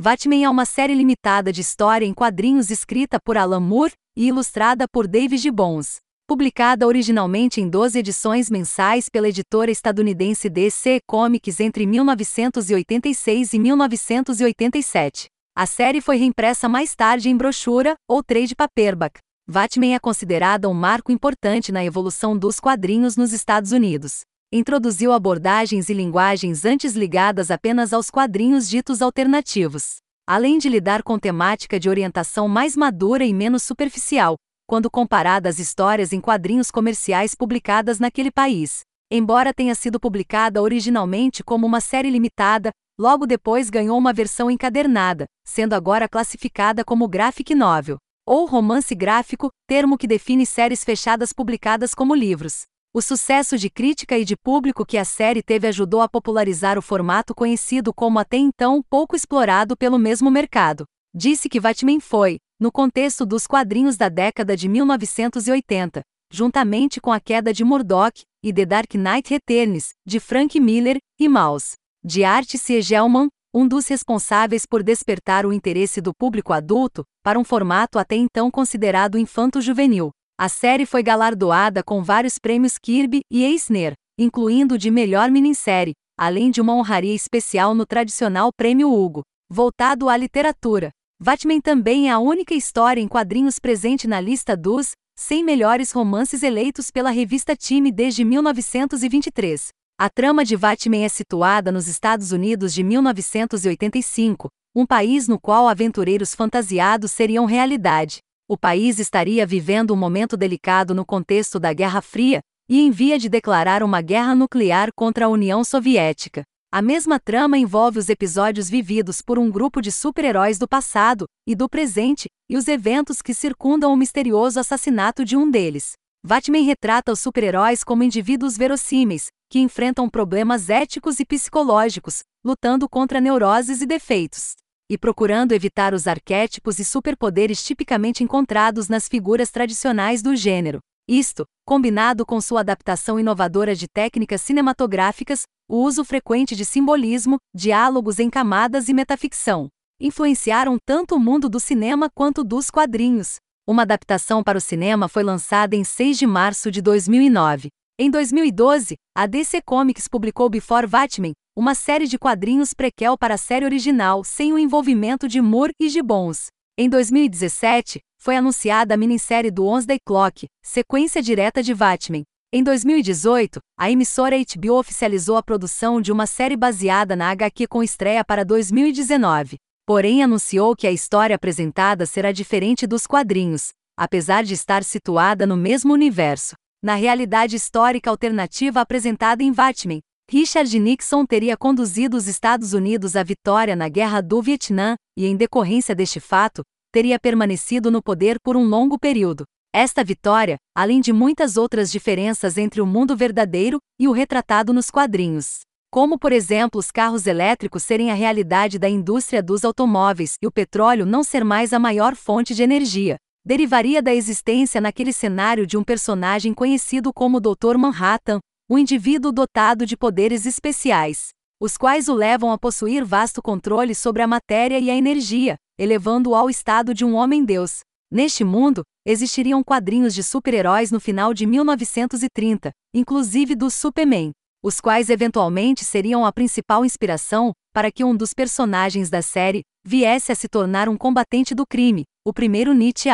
Batman é uma série limitada de história em quadrinhos escrita por Alan Moore e ilustrada por David Gibbons. Publicada originalmente em 12 edições mensais pela editora estadunidense DC Comics entre 1986 e 1987. A série foi reimpressa mais tarde em brochura ou trade paperback. Batman é considerada um marco importante na evolução dos quadrinhos nos Estados Unidos. Introduziu abordagens e linguagens antes ligadas apenas aos quadrinhos ditos alternativos. Além de lidar com temática de orientação mais madura e menos superficial, quando comparada às histórias em quadrinhos comerciais publicadas naquele país. Embora tenha sido publicada originalmente como uma série limitada, logo depois ganhou uma versão encadernada, sendo agora classificada como graphic novel ou romance gráfico, termo que define séries fechadas publicadas como livros. O sucesso de crítica e de público que a série teve ajudou a popularizar o formato conhecido como até então pouco explorado pelo mesmo mercado. Disse que Batman foi, no contexto dos quadrinhos da década de 1980, juntamente com a queda de Murdoch e The Dark Knight Returns, de Frank Miller e Mouse, de Art C. Gelman, um dos responsáveis por despertar o interesse do público adulto para um formato até então considerado infanto-juvenil. A série foi galardoada com vários prêmios Kirby e Eisner, incluindo o de melhor minissérie, além de uma honraria especial no tradicional Prêmio Hugo, voltado à literatura. Batman também é a única história em quadrinhos presente na lista dos 100 melhores romances eleitos pela revista Time desde 1923. A trama de Batman é situada nos Estados Unidos de 1985, um país no qual aventureiros fantasiados seriam realidade. O país estaria vivendo um momento delicado no contexto da Guerra Fria e em via de declarar uma guerra nuclear contra a União Soviética. A mesma trama envolve os episódios vividos por um grupo de super-heróis do passado e do presente e os eventos que circundam o misterioso assassinato de um deles. Batman retrata os super-heróis como indivíduos verossímeis, que enfrentam problemas éticos e psicológicos, lutando contra neuroses e defeitos, e procurando evitar os arquétipos e superpoderes tipicamente encontrados nas figuras tradicionais do gênero. Isto, combinado com sua adaptação inovadora de técnicas cinematográficas, o uso frequente de simbolismo, diálogos em camadas e metaficção, influenciaram tanto o mundo do cinema quanto dos quadrinhos. Uma adaptação para o cinema foi lançada em 6 de março de 2009. Em 2012, a DC Comics publicou Before Batman, uma série de quadrinhos prequel para a série original sem o envolvimento de Moore e Gibbons. Em 2017, foi anunciada a minissérie do Wednesday Clock, sequência direta de Batman. Em 2018, a emissora HBO oficializou a produção de uma série baseada na HQ com estreia para 2019. Porém, anunciou que a história apresentada será diferente dos quadrinhos, apesar de estar situada no mesmo universo. Na realidade histórica alternativa apresentada em Batman, Richard Nixon teria conduzido os Estados Unidos à vitória na Guerra do Vietnã e, em decorrência deste fato, teria permanecido no poder por um longo período. Esta vitória, além de muitas outras diferenças entre o mundo verdadeiro e o retratado nos quadrinhos, como por exemplo os carros elétricos serem a realidade da indústria dos automóveis e o petróleo não ser mais a maior fonte de energia, derivaria da existência naquele cenário de um personagem conhecido como Dr. Manhattan, um indivíduo dotado de poderes especiais, os quais o levam a possuir vasto controle sobre a matéria e a energia, elevando-o ao estado de um homem-deus. Neste mundo, existiriam quadrinhos de super-heróis no final de 1930, inclusive do Superman, os quais eventualmente seriam a principal inspiração para que um dos personagens da série viesse a se tornar um combatente do crime, o primeiro Nietzsche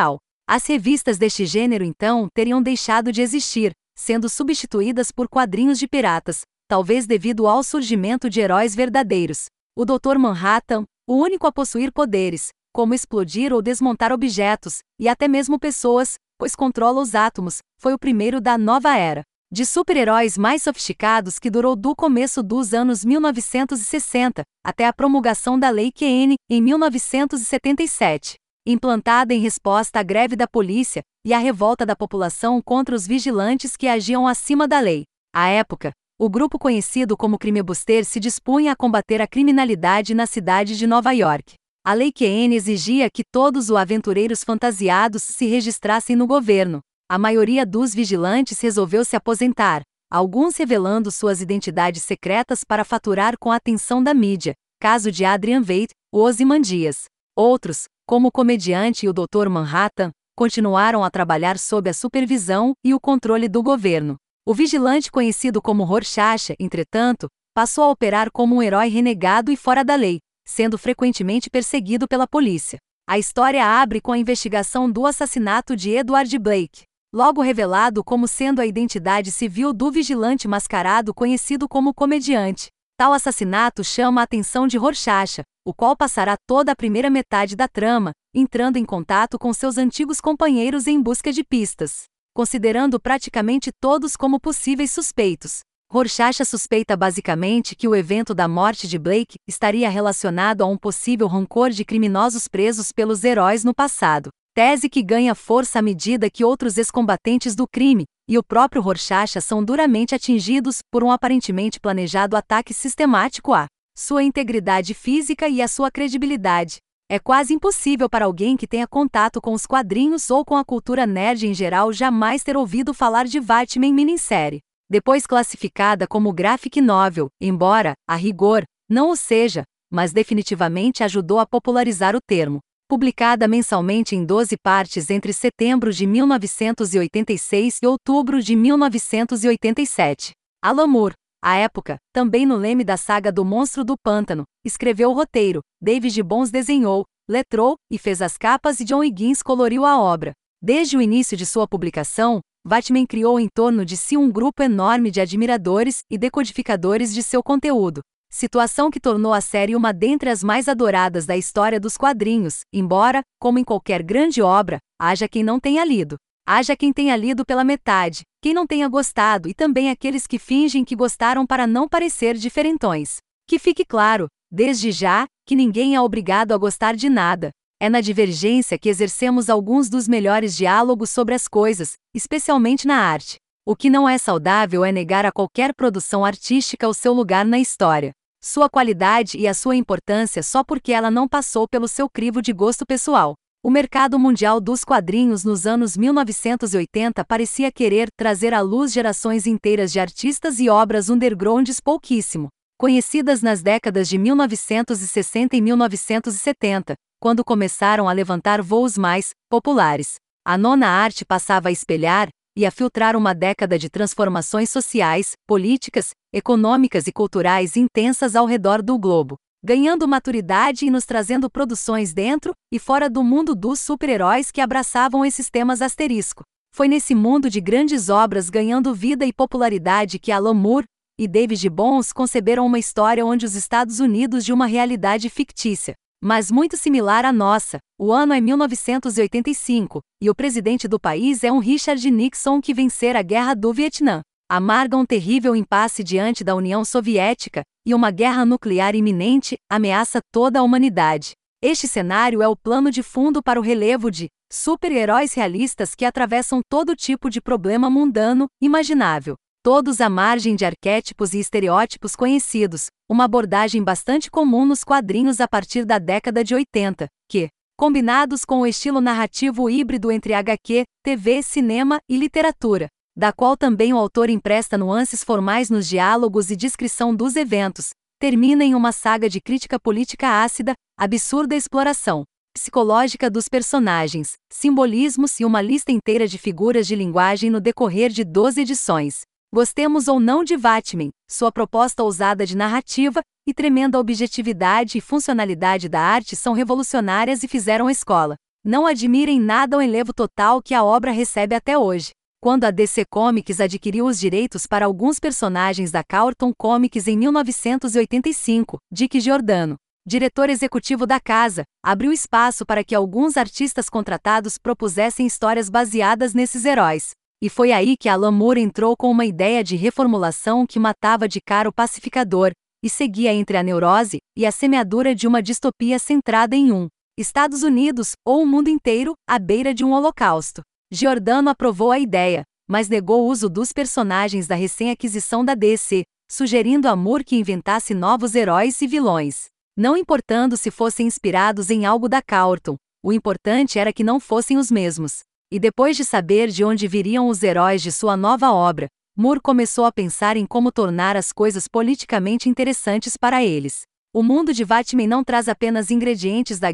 as revistas deste gênero então teriam deixado de existir, sendo substituídas por quadrinhos de piratas, talvez devido ao surgimento de heróis verdadeiros. O Dr. Manhattan, o único a possuir poderes, como explodir ou desmontar objetos, e até mesmo pessoas, pois controla os átomos, foi o primeiro da nova era. De super-heróis mais sofisticados que durou do começo dos anos 1960 até a promulgação da Lei QN em 1977 implantada em resposta à greve da polícia e à revolta da população contra os vigilantes que agiam acima da lei. À época, o grupo conhecido como Crime Buster se dispunha a combater a criminalidade na cidade de Nova York. A lei QN exigia que todos os aventureiros fantasiados se registrassem no governo. A maioria dos vigilantes resolveu se aposentar, alguns revelando suas identidades secretas para faturar com a atenção da mídia, caso de Adrian Veidt, Ozymandias. Outros, como comediante e o Dr. Manhattan, continuaram a trabalhar sob a supervisão e o controle do governo. O vigilante conhecido como Rorschach, entretanto, passou a operar como um herói renegado e fora da lei, sendo frequentemente perseguido pela polícia. A história abre com a investigação do assassinato de Edward Blake, logo revelado como sendo a identidade civil do vigilante mascarado conhecido como comediante. Tal assassinato chama a atenção de Rorschach, o qual passará toda a primeira metade da trama, entrando em contato com seus antigos companheiros em busca de pistas, considerando praticamente todos como possíveis suspeitos. Rorschach suspeita basicamente que o evento da morte de Blake estaria relacionado a um possível rancor de criminosos presos pelos heróis no passado, tese que ganha força à medida que outros ex-combatentes do crime e o próprio Rorschach são duramente atingidos por um aparentemente planejado ataque sistemático a sua integridade física e a sua credibilidade. É quase impossível para alguém que tenha contato com os quadrinhos ou com a cultura nerd em geral jamais ter ouvido falar de Batman minissérie depois classificada como graphic novel, embora, a rigor, não o seja, mas definitivamente ajudou a popularizar o termo. Publicada mensalmente em 12 partes entre setembro de 1986 e outubro de 1987. Alan Moore, à época, também no leme da saga do Monstro do Pântano, escreveu o roteiro, David Bons desenhou, letrou e fez as capas e John Higgins coloriu a obra. Desde o início de sua publicação, Batman criou em torno de si um grupo enorme de admiradores e decodificadores de seu conteúdo, situação que tornou a série uma dentre as mais adoradas da história dos quadrinhos, embora, como em qualquer grande obra, haja quem não tenha lido. Haja quem tenha lido pela metade, quem não tenha gostado e também aqueles que fingem que gostaram para não parecer diferentões. Que fique claro, desde já, que ninguém é obrigado a gostar de nada, é na divergência que exercemos alguns dos melhores diálogos sobre as coisas, especialmente na arte. O que não é saudável é negar a qualquer produção artística o seu lugar na história, sua qualidade e a sua importância só porque ela não passou pelo seu crivo de gosto pessoal. O mercado mundial dos quadrinhos nos anos 1980 parecia querer trazer à luz gerações inteiras de artistas e obras undergrounds pouquíssimo conhecidas nas décadas de 1960 e 1970, quando começaram a levantar voos mais populares. A nona arte passava a espelhar e a filtrar uma década de transformações sociais, políticas, econômicas e culturais intensas ao redor do globo, ganhando maturidade e nos trazendo produções dentro e fora do mundo dos super-heróis que abraçavam esses temas asterisco. Foi nesse mundo de grandes obras ganhando vida e popularidade que Alan Moore e David Bones conceberam uma história onde os Estados Unidos de uma realidade fictícia mas muito similar à nossa. O ano é 1985, e o presidente do país é um Richard Nixon que vencer a guerra do Vietnã. Amarga um terrível impasse diante da União Soviética, e uma guerra nuclear iminente ameaça toda a humanidade. Este cenário é o plano de fundo para o relevo de super-heróis realistas que atravessam todo tipo de problema mundano imaginável todos à margem de arquétipos e estereótipos conhecidos, uma abordagem bastante comum nos quadrinhos a partir da década de 80, que, combinados com o estilo narrativo híbrido entre HQ, TV, cinema e literatura, da qual também o autor empresta nuances formais nos diálogos e descrição dos eventos, termina em uma saga de crítica política ácida, absurda exploração psicológica dos personagens, simbolismos e uma lista inteira de figuras de linguagem no decorrer de 12 edições. Gostemos ou não de Vatman, sua proposta ousada de narrativa e tremenda objetividade e funcionalidade da arte são revolucionárias e fizeram escola. Não admirem nada o enlevo total que a obra recebe até hoje. Quando a DC Comics adquiriu os direitos para alguns personagens da Carlton Comics em 1985, Dick Giordano, diretor executivo da casa, abriu espaço para que alguns artistas contratados propusessem histórias baseadas nesses heróis. E foi aí que Alan Moore entrou com uma ideia de reformulação que matava de cara o pacificador, e seguia entre a neurose e a semeadura de uma distopia centrada em um Estados Unidos, ou o mundo inteiro, à beira de um holocausto. Giordano aprovou a ideia, mas negou o uso dos personagens da recém-aquisição da DC, sugerindo a Moore que inventasse novos heróis e vilões. Não importando se fossem inspirados em algo da Carlton, o importante era que não fossem os mesmos. E depois de saber de onde viriam os heróis de sua nova obra, Moore começou a pensar em como tornar as coisas politicamente interessantes para eles. O mundo de Vatman não traz apenas ingredientes da